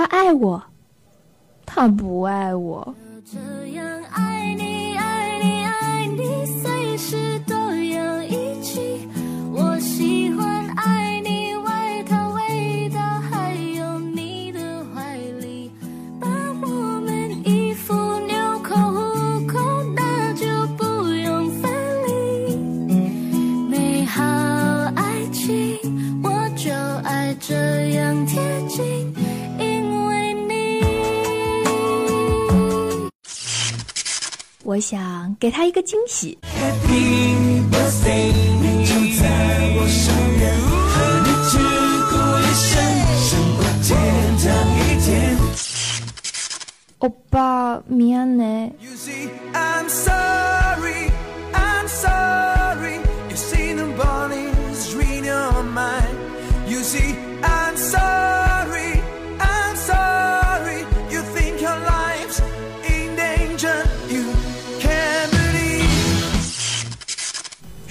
他爱我，他不爱我。这样我想给他一个惊喜。 Happy birthday，你就在我生日，和你去过一生，胜过天堂一天。欧巴，미안해。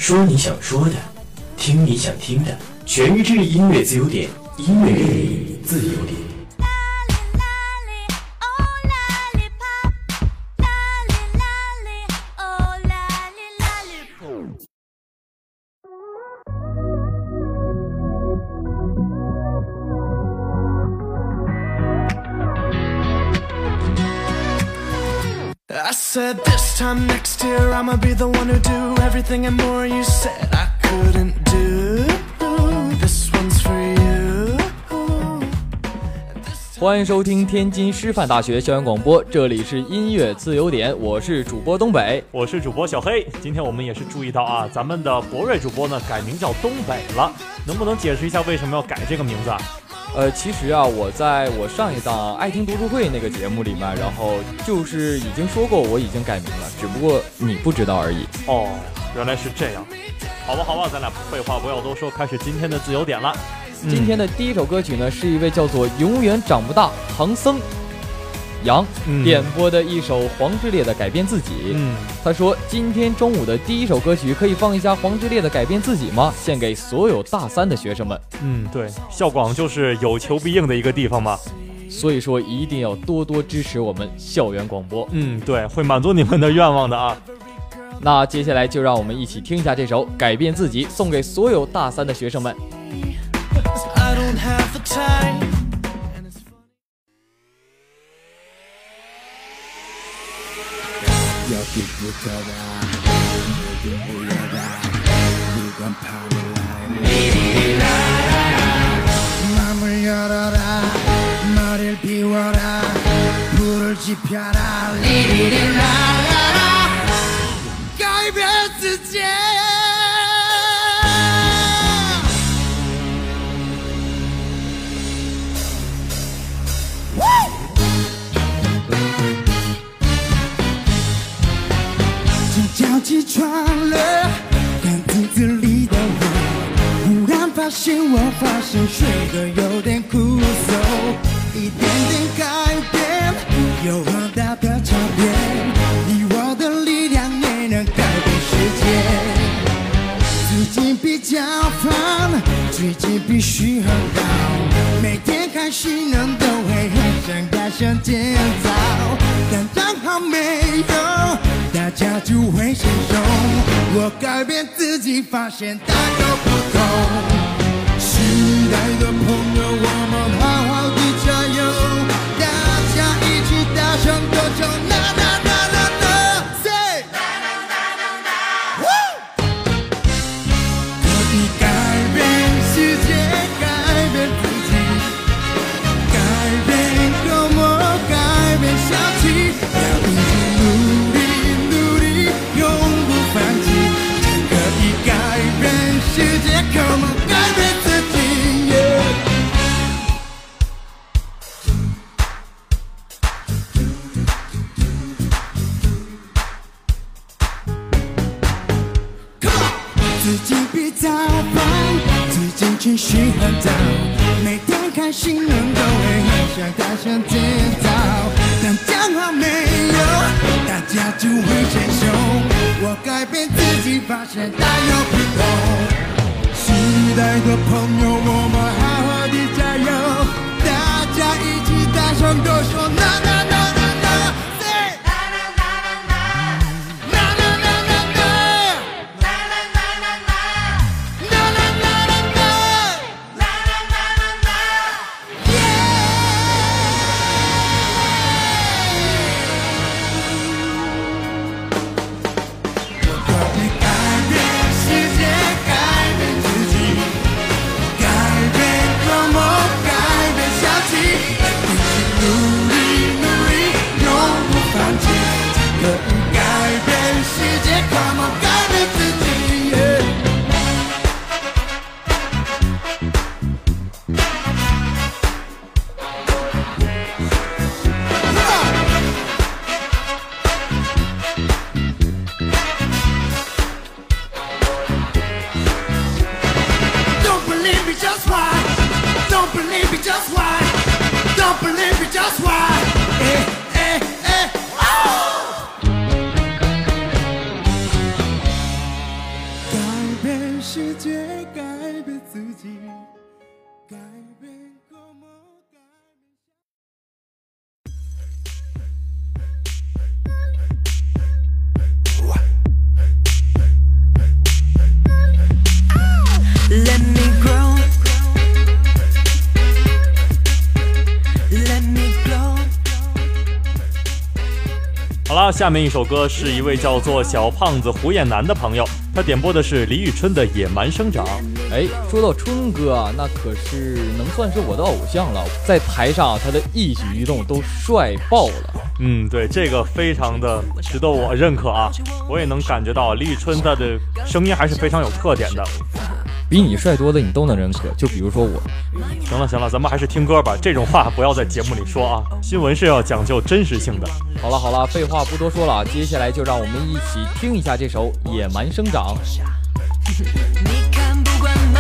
说你想说的，听你想听的，全宇治音乐自由点，音乐给你自由点。 I said this time next year I'ma be the one who do everything and more you said I couldn't do. This one's for you. 欢迎收听天津师范大学校园广播，这里是音乐自由点，我是主播东北。我是主播小黑，今天我们也是注意到啊，咱们的博瑞主播呢改名叫东北了，能不能解释一下为什么要改这个名字啊？呃，其实啊，我在我上一档爱听读书会那个节目里面，然后就是已经说过我已经改名了，只不过你不知道而已。哦，原来是这样。好吧，好吧，咱俩废话不要多说，开始今天的自由点了。今天的第一首歌曲呢，是一位叫做永远长不大唐僧杨嗯点播的一首黄致列的《改变自己》。嗯，他说：“今天中午的第一首歌曲可以放一下黄致列的《改变自己》吗？献给所有大三的学生们。嗯，对，校广就是有求必应的一个地方嘛。所以说一定要多多支持我们校园广播。嗯，对，会满足你们的愿望的啊。那接下来就让我们一起听一下这首《改变自己》，送给所有大三的学生们。改变自己。今早起床了，看镜子里的我，忽然发现我发现睡得有点枯燥，一点点改变有很大的差别，世界。最近比较烦，最近必须很好，每天开心人都会很想大声尖叫，但刚好没有，大家就会先手。我改变自己，发现大有不同。时代的朋友，我们好好的加油，大家一起大声下面一首歌是一位叫做小胖子胡彦南的朋友，他点播的是李宇春的《野蛮生长》。哎，说到春哥啊，那可是能算是我的偶像了，在台上他的一举一动都帅爆了。嗯，对，这个非常的值得我认可啊！我也能感觉到李宇春他的声音还是非常有特点的。比你帅多的你都能认可，就比如说我。行了行了，咱们还是听歌吧，这种话不要在节目里说啊！新闻是要讲究真实性的。好了好了，废话不多说了，接下来就让我们一起听一下这首《野蛮生长》。你看不惯吗？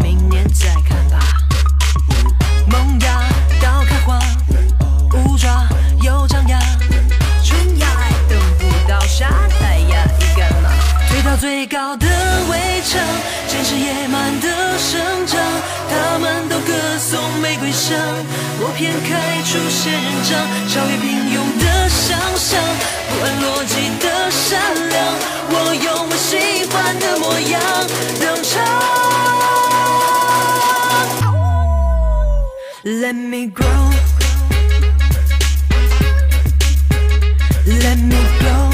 明年再看吧。萌芽到开花，五爪又张牙，春芽还等不到夏，最高的围城，坚持野蛮的生长，他们都歌颂玫瑰香，我偏开出仙人掌，超越平庸的想象，不按逻辑的善良，我用我喜欢的模样登场。Let me grow. Let me grow.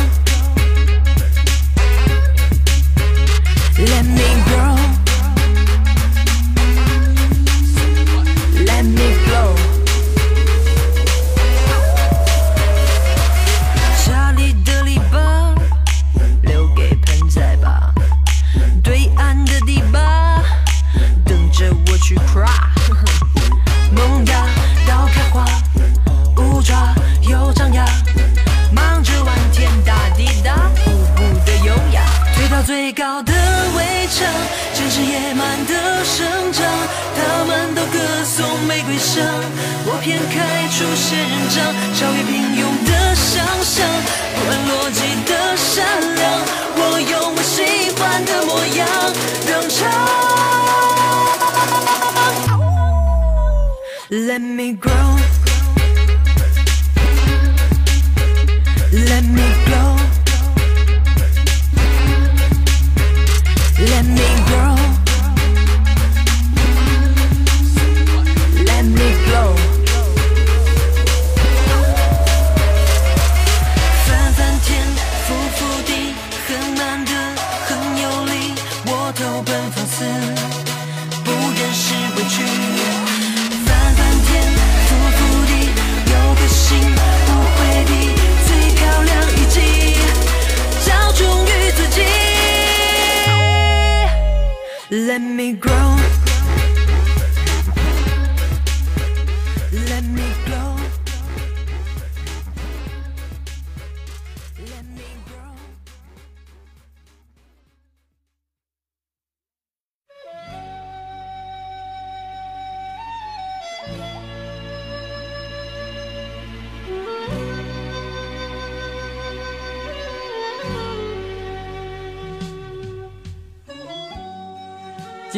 let me grow.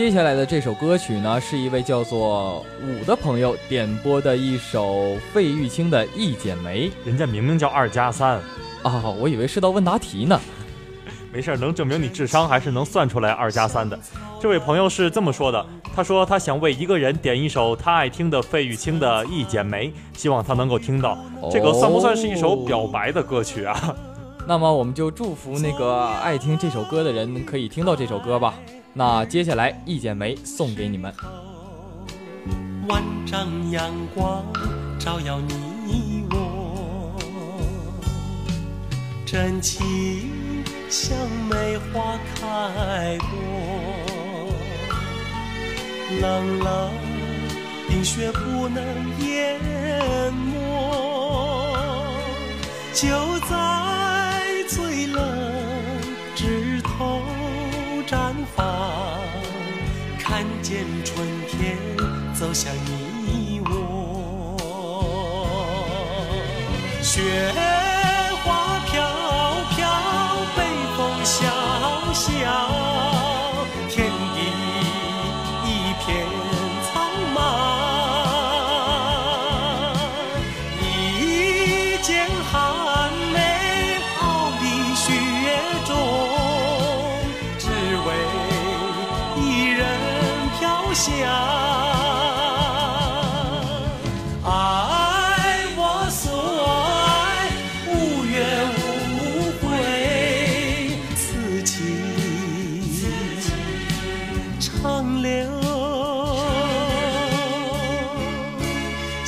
接下来的这首歌曲呢，是一位叫做五的朋友点播的一首费玉清的《一剪梅》，人家明明叫二加三啊，我以为是道问答题呢。没事，能证明你智商还是能算出来二加三的。这位朋友是这么说的，他说他想为一个人点一首他爱听的费玉清的《一剪梅》，希望他能够听到。这个算不算是一首表白的歌曲啊？那么我们就祝福那个爱听这首歌的人可以听到这首歌吧。那接下来《一剪梅》送给你们。万丈阳光照耀你我，真情像梅花开过，冷冷冰雪不能淹没，就在春天走向你我，雪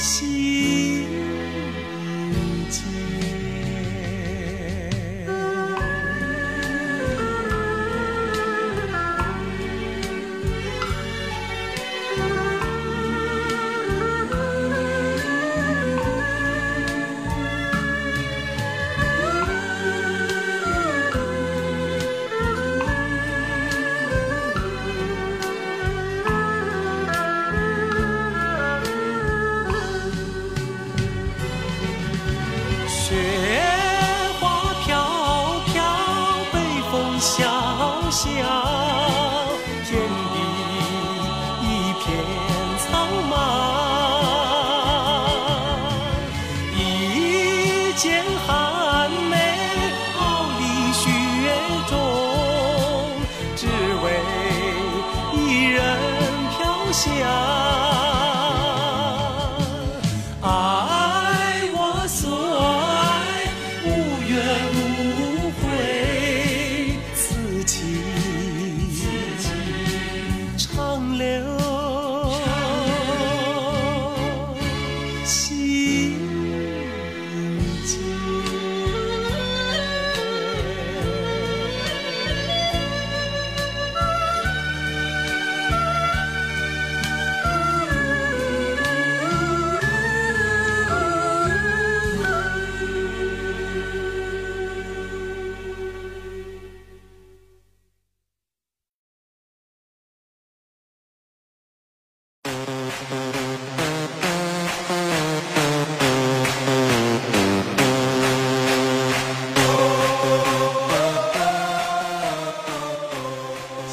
心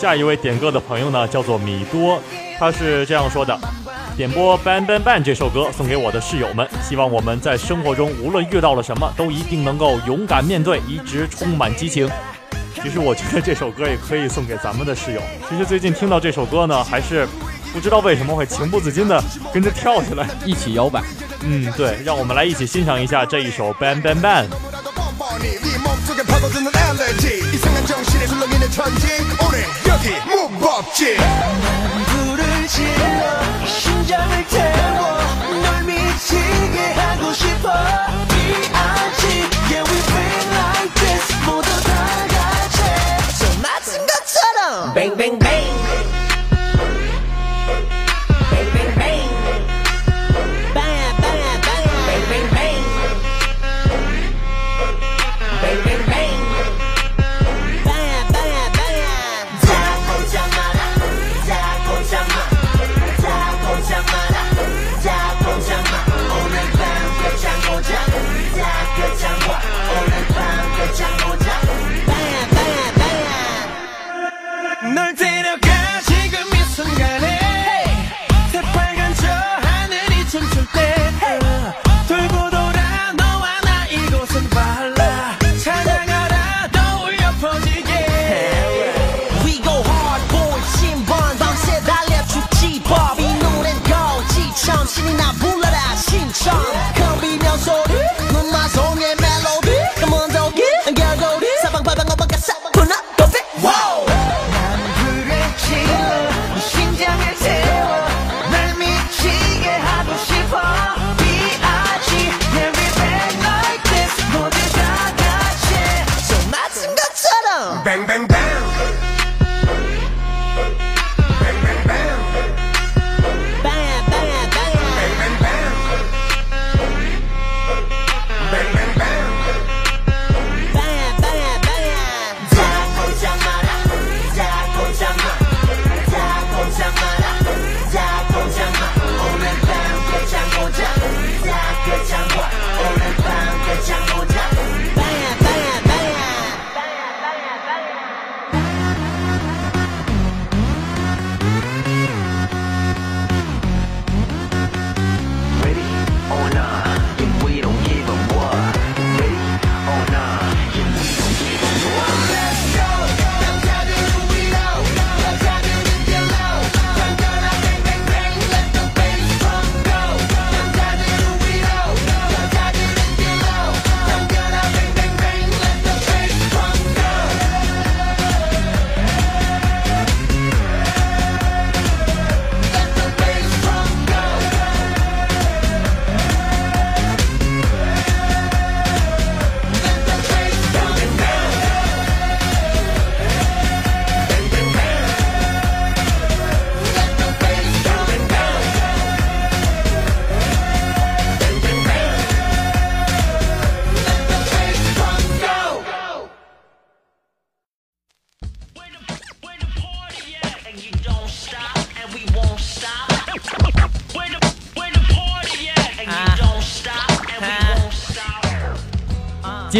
下一位点歌的朋友呢，叫做米多，他是这样说的：点播《Ban Ban Ban》这首歌送给我的室友们，希望我们在生活中无论遇到了什么，都一定能够勇敢面对，一直充满激情。其实我觉得这首歌也可以送给咱们的室友。其实最近听到这首歌呢，还是不知道为什么会情不自禁的跟着跳起来，一起摇摆。嗯，对，让我们来一起欣赏一下这一首《Ban Ban Ban》。 시대 술렁이는 전쟁. 오래 여기 무법지 불을 질러 심장을 태워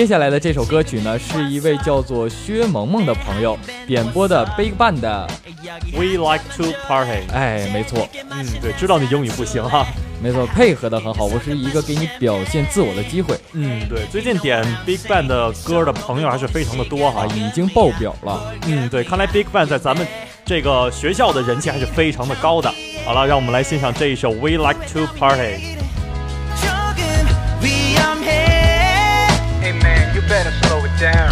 接下来的这首歌曲呢，是一位叫做薛萌萌的朋友点播的 BigBang 的 We Like to Party。哎，没错，嗯，对，知道你英语不行哈。没错，配合的很好，我是一个给你表现自我的机会。嗯，对，最近点 BigBang 的歌的朋友还是非常的多哈，已经爆表了。嗯，对，看来 BigBang 在咱们这个学校的人气还是非常的高的。好了，让我们来欣赏这一首 We Like to Party。Down.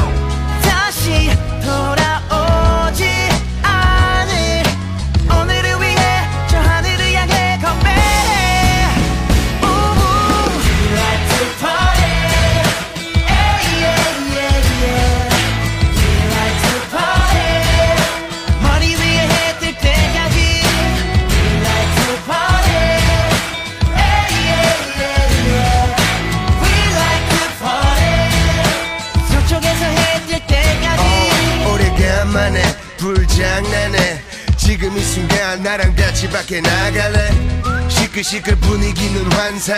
시끌시끌 분위기는 환상.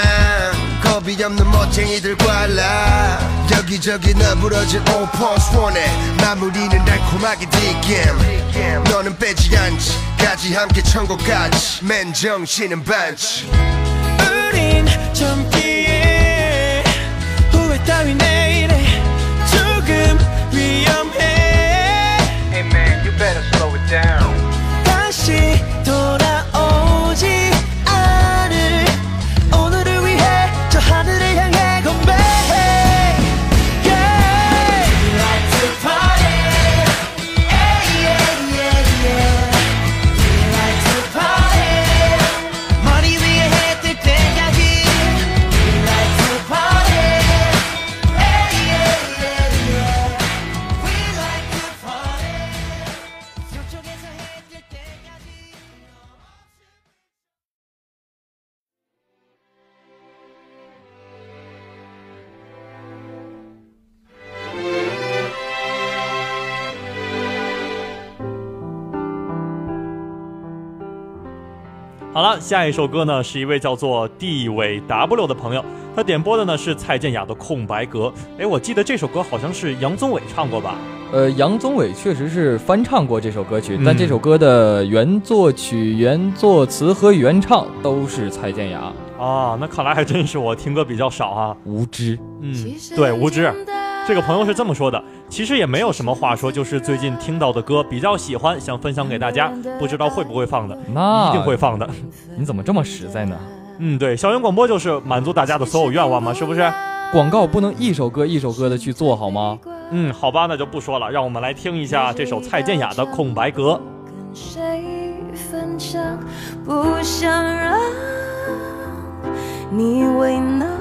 겁이 없는 멋쟁이들과 라. 여기저기 너부러진 오퍼스 원해 마무리는 달콤하게 뒷겜 너는 빼지 않지. 까지 함께 천국까지 맨 정신은 반치 우린 젊기에 후회 따위 내 好了，下一首歌呢是一位叫做地伟 W 的朋友，他点播的呢是蔡健雅的《空白格》。哎，我记得这首歌好像是杨宗纬唱过吧？呃，杨宗纬确实是翻唱过这首歌曲，嗯但这首歌的原作曲、原作词和原唱都是蔡健雅。啊，那看来还真是我听歌比较少啊。无知，嗯，对，无知。这个朋友是这么说的，其实也没有什么话说，就是最近听到的歌比较喜欢，想分享给大家，不知道会不会放的，那一定会放的。你怎么这么实在呢？嗯，对，校园广播就是满足大家的所有愿望嘛，是不是？广告不能一首歌一首歌的去做好吗？嗯，好吧，那就不说了，让我们来听一下这首蔡健雅的《空白格》。谁分享，不想让你为难。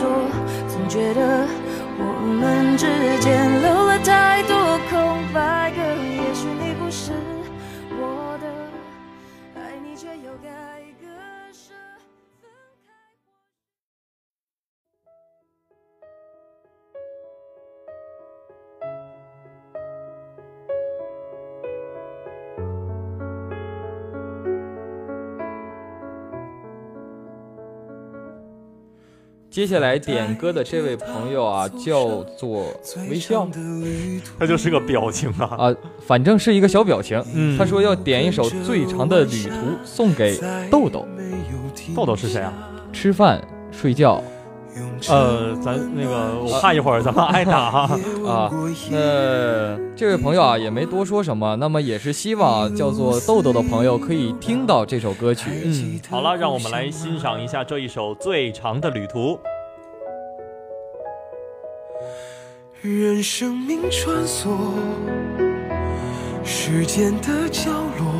说，总觉得我们之间留了太多接下来点歌的这位朋友啊，叫做微笑，他就是个表情啊啊，反正是一个小表情。嗯他说要点一首《最长的旅途》送给豆豆。豆豆是谁啊？吃饭睡觉。呃，咱那个我怕一会儿咱们挨打哈啊。那这位朋友啊也没多说什么，那么也是希望叫做豆豆的朋友可以听到这首歌曲。嗯，好了，让我们来欣赏一下这一首《最长的旅途》。任生命穿梭时间的角落，他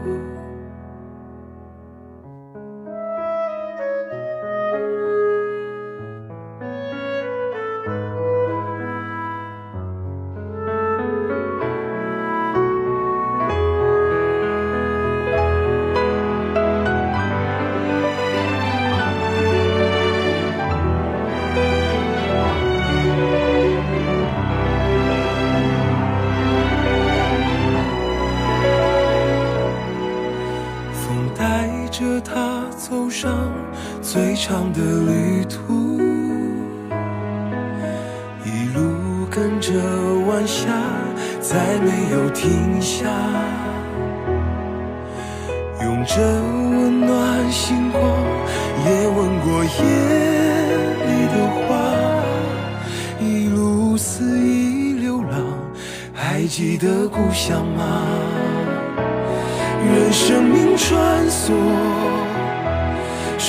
最长的旅途，一路跟着晚霞，再没有停下，用着温暖星光，也吻过夜里的花，一路肆意流浪，还记得故乡吗？任生命穿梭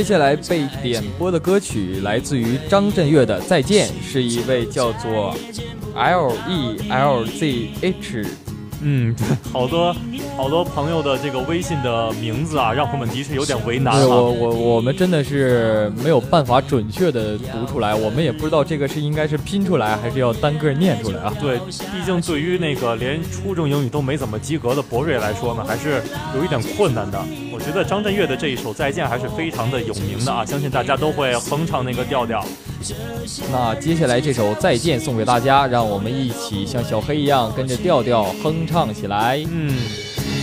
接下来被点播的歌曲来自于张震岳的《再见》，是一位叫做 L E L Z H。嗯，好多好多朋友的这个微信的名字啊，让我们的确有点为难了我。我我们真的是没有办法准确的读出来，我们也不知道这个是应该是拼出来，还是要单个念出来啊？对，毕竟对于那个连初中英语都没怎么及格的博瑞来说呢，还是有一点困难的。我觉得张震岳的这一首《再见》还是非常的有名的啊，相信大家都会哼唱那个调调。那接下来这首《再见》送给大家，让我们一起像小黑一样跟着调调哼唱起来。嗯，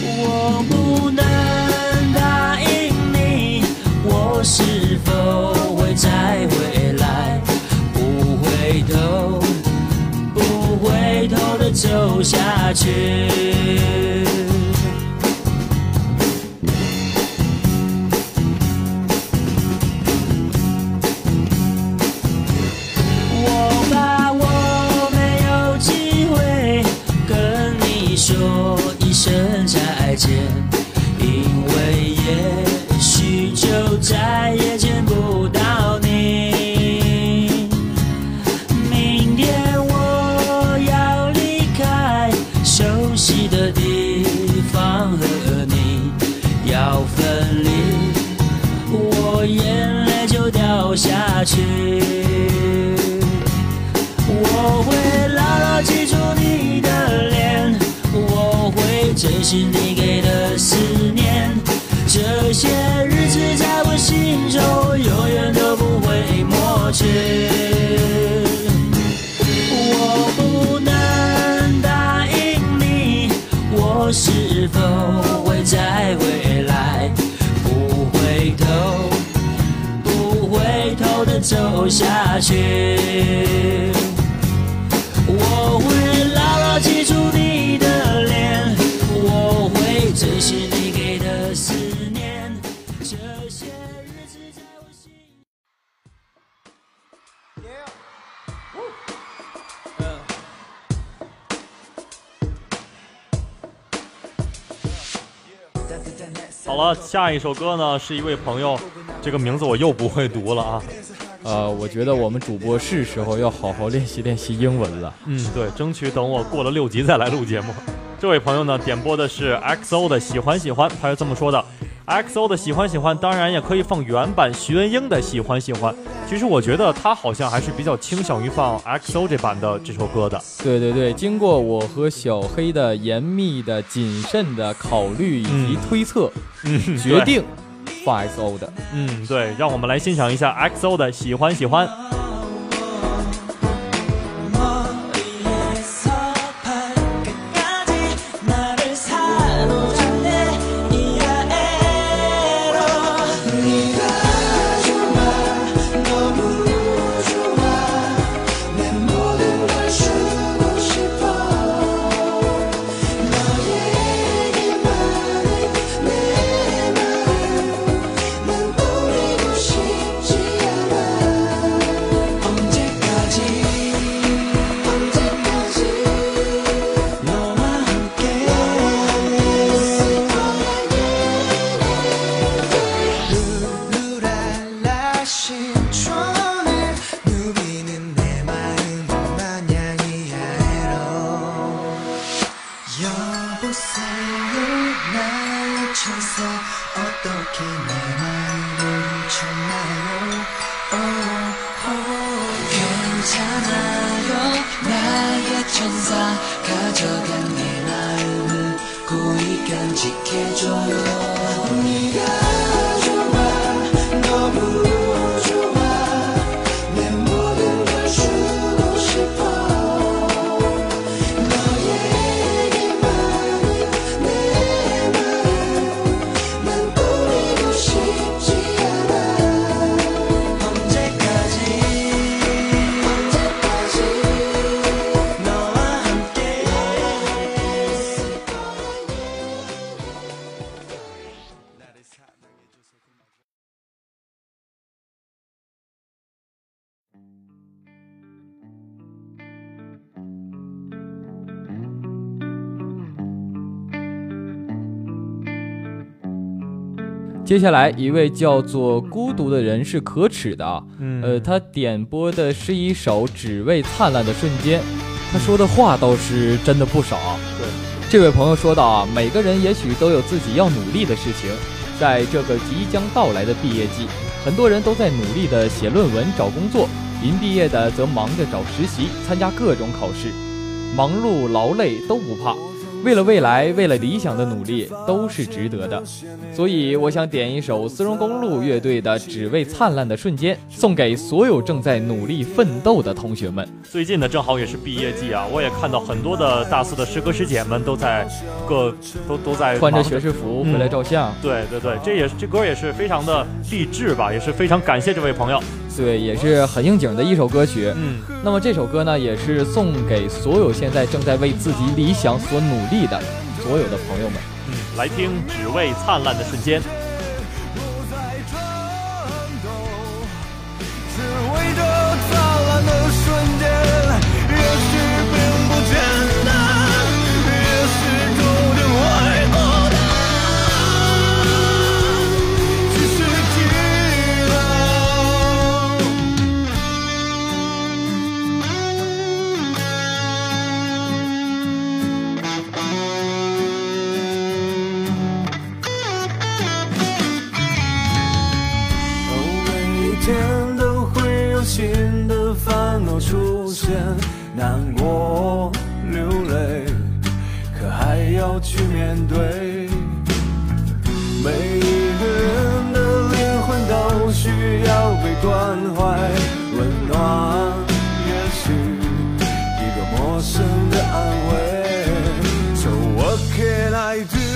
我不能答应你，我是否会再回来？不回头，不回头的走下去。心中永远都不会抹去。我不能答应你，我是否会再回来？不回头，不回头的走下去。我会牢牢记住你的脸，我会珍惜你了，下一首歌呢是一位朋友，这个名字我又不会读了啊。呃，我觉得我们主播是时候要好好练习练习英文了。嗯，对，争取等我过了六级再来录节目。这位朋友呢，点播的是 XO 的《喜欢喜欢》，他是这么说的：XO 的《喜欢喜欢》，当然也可以放原版徐文英的《喜欢喜欢》。其实我觉得他好像还是比较倾向于放 XO 这版的这首歌的。对对对，经过我和小黑的严密的、谨慎的考虑以及推测，嗯决定放 XO 的。嗯，对，让我们来欣赏一下 XO 的《喜欢喜欢》。接下来一位叫做孤独的人是可耻的啊，嗯呃，他点播的是一首《只为灿烂的瞬间》，他说的话倒是真的不少啊。对，这位朋友说到啊，每个人也许都有自己要努力的事情，在这个即将到来的毕业季，很多人都在努力的写论文、找工作，临毕业的则忙着找实习、参加各种考试，忙碌劳累都不怕。为了未来，为了理想的努力都是值得的，所以我想点一首丝绒公路乐队的《只为灿烂的瞬间》，送给所有正在努力奋斗的同学们。最近呢，正好也是毕业季啊，我也看到很多的大四的师哥师姐们都在各都都在穿着学士服嗯回来照相。对对对，这也是这歌也是非常的励志吧，也是非常感谢这位朋友。对，也是很应景的一首歌曲。嗯，那么这首歌呢，也是送给所有现在正在为自己理想所努力的所有的朋友们。嗯，来听《只为灿烂的瞬间》。I do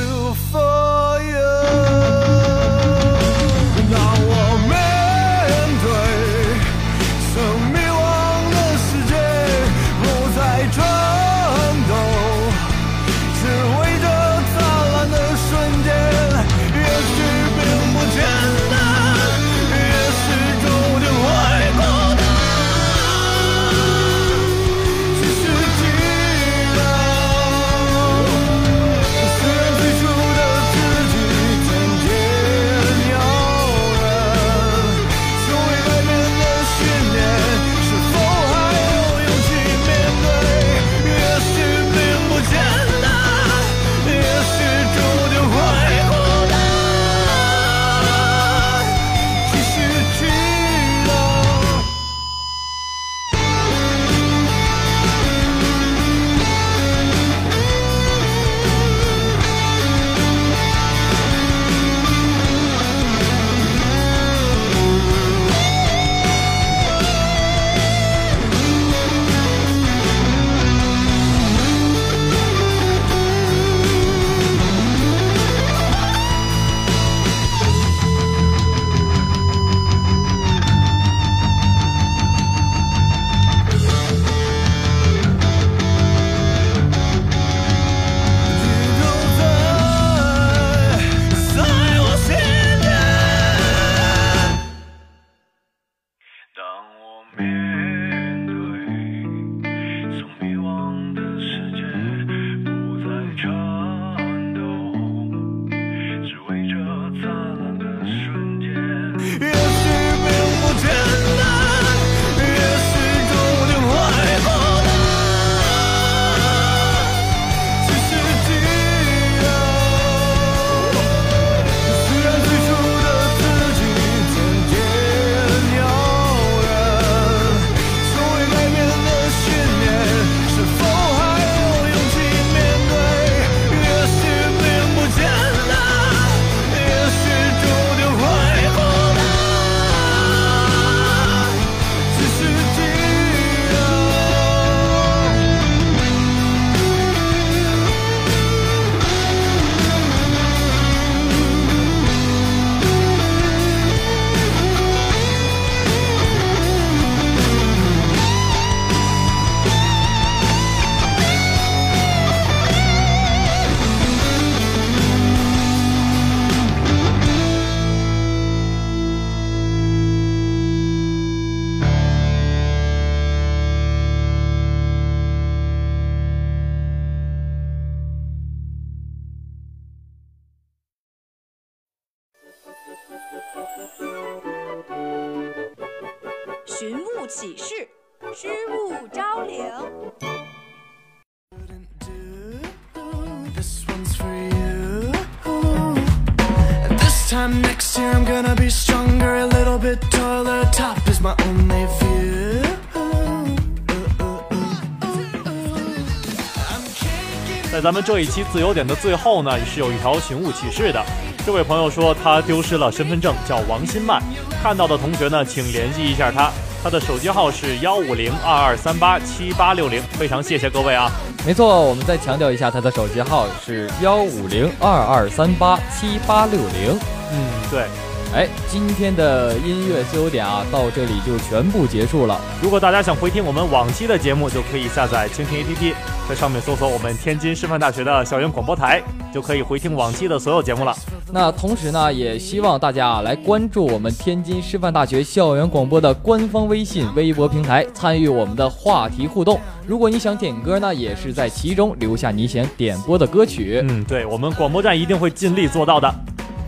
咱们这一期自由点的最后呢，是有一条寻物启事的。这位朋友说他丢失了身份证，叫王新曼。看到的同学呢，请联系一下他，他的手机号是幺五零二二三八七八六零。非常谢谢各位啊！没错，我们再强调一下，他的手机号是幺五零二二三八七八六零。嗯，对。哎，今天的音乐自由点啊，到这里就全部结束了。如果大家想回听我们往期的节目，就可以下载蜻蜓 APP，在上面搜索我们天津师范大学的校园广播台，就可以回听往期的所有节目了。那同时呢，也希望大家啊来关注我们天津师范大学校园广播的官方微信、微博平台，参与我们的话题互动。如果你想点歌呢，也是在其中留下你想点播的歌曲。嗯，对我们广播站一定会尽力做到的。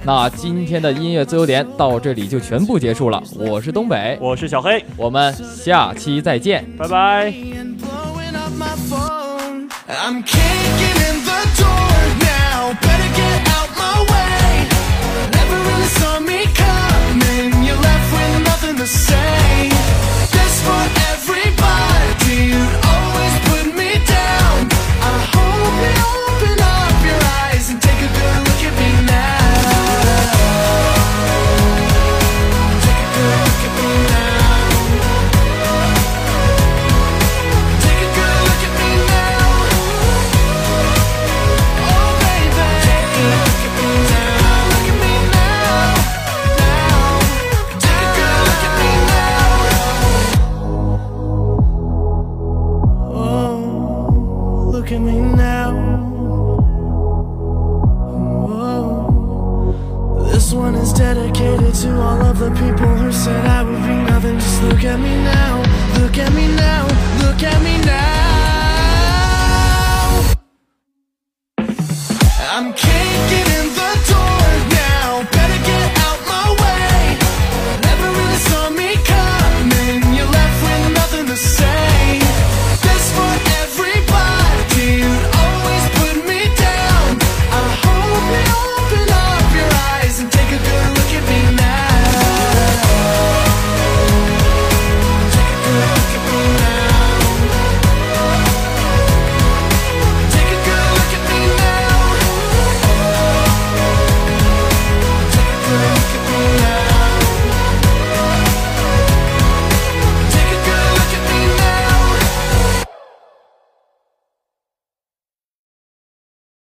那今天的音乐自由点到这里就全部结束了。我是东北，我是小黑，我们下期再见，拜拜。I'm kicking in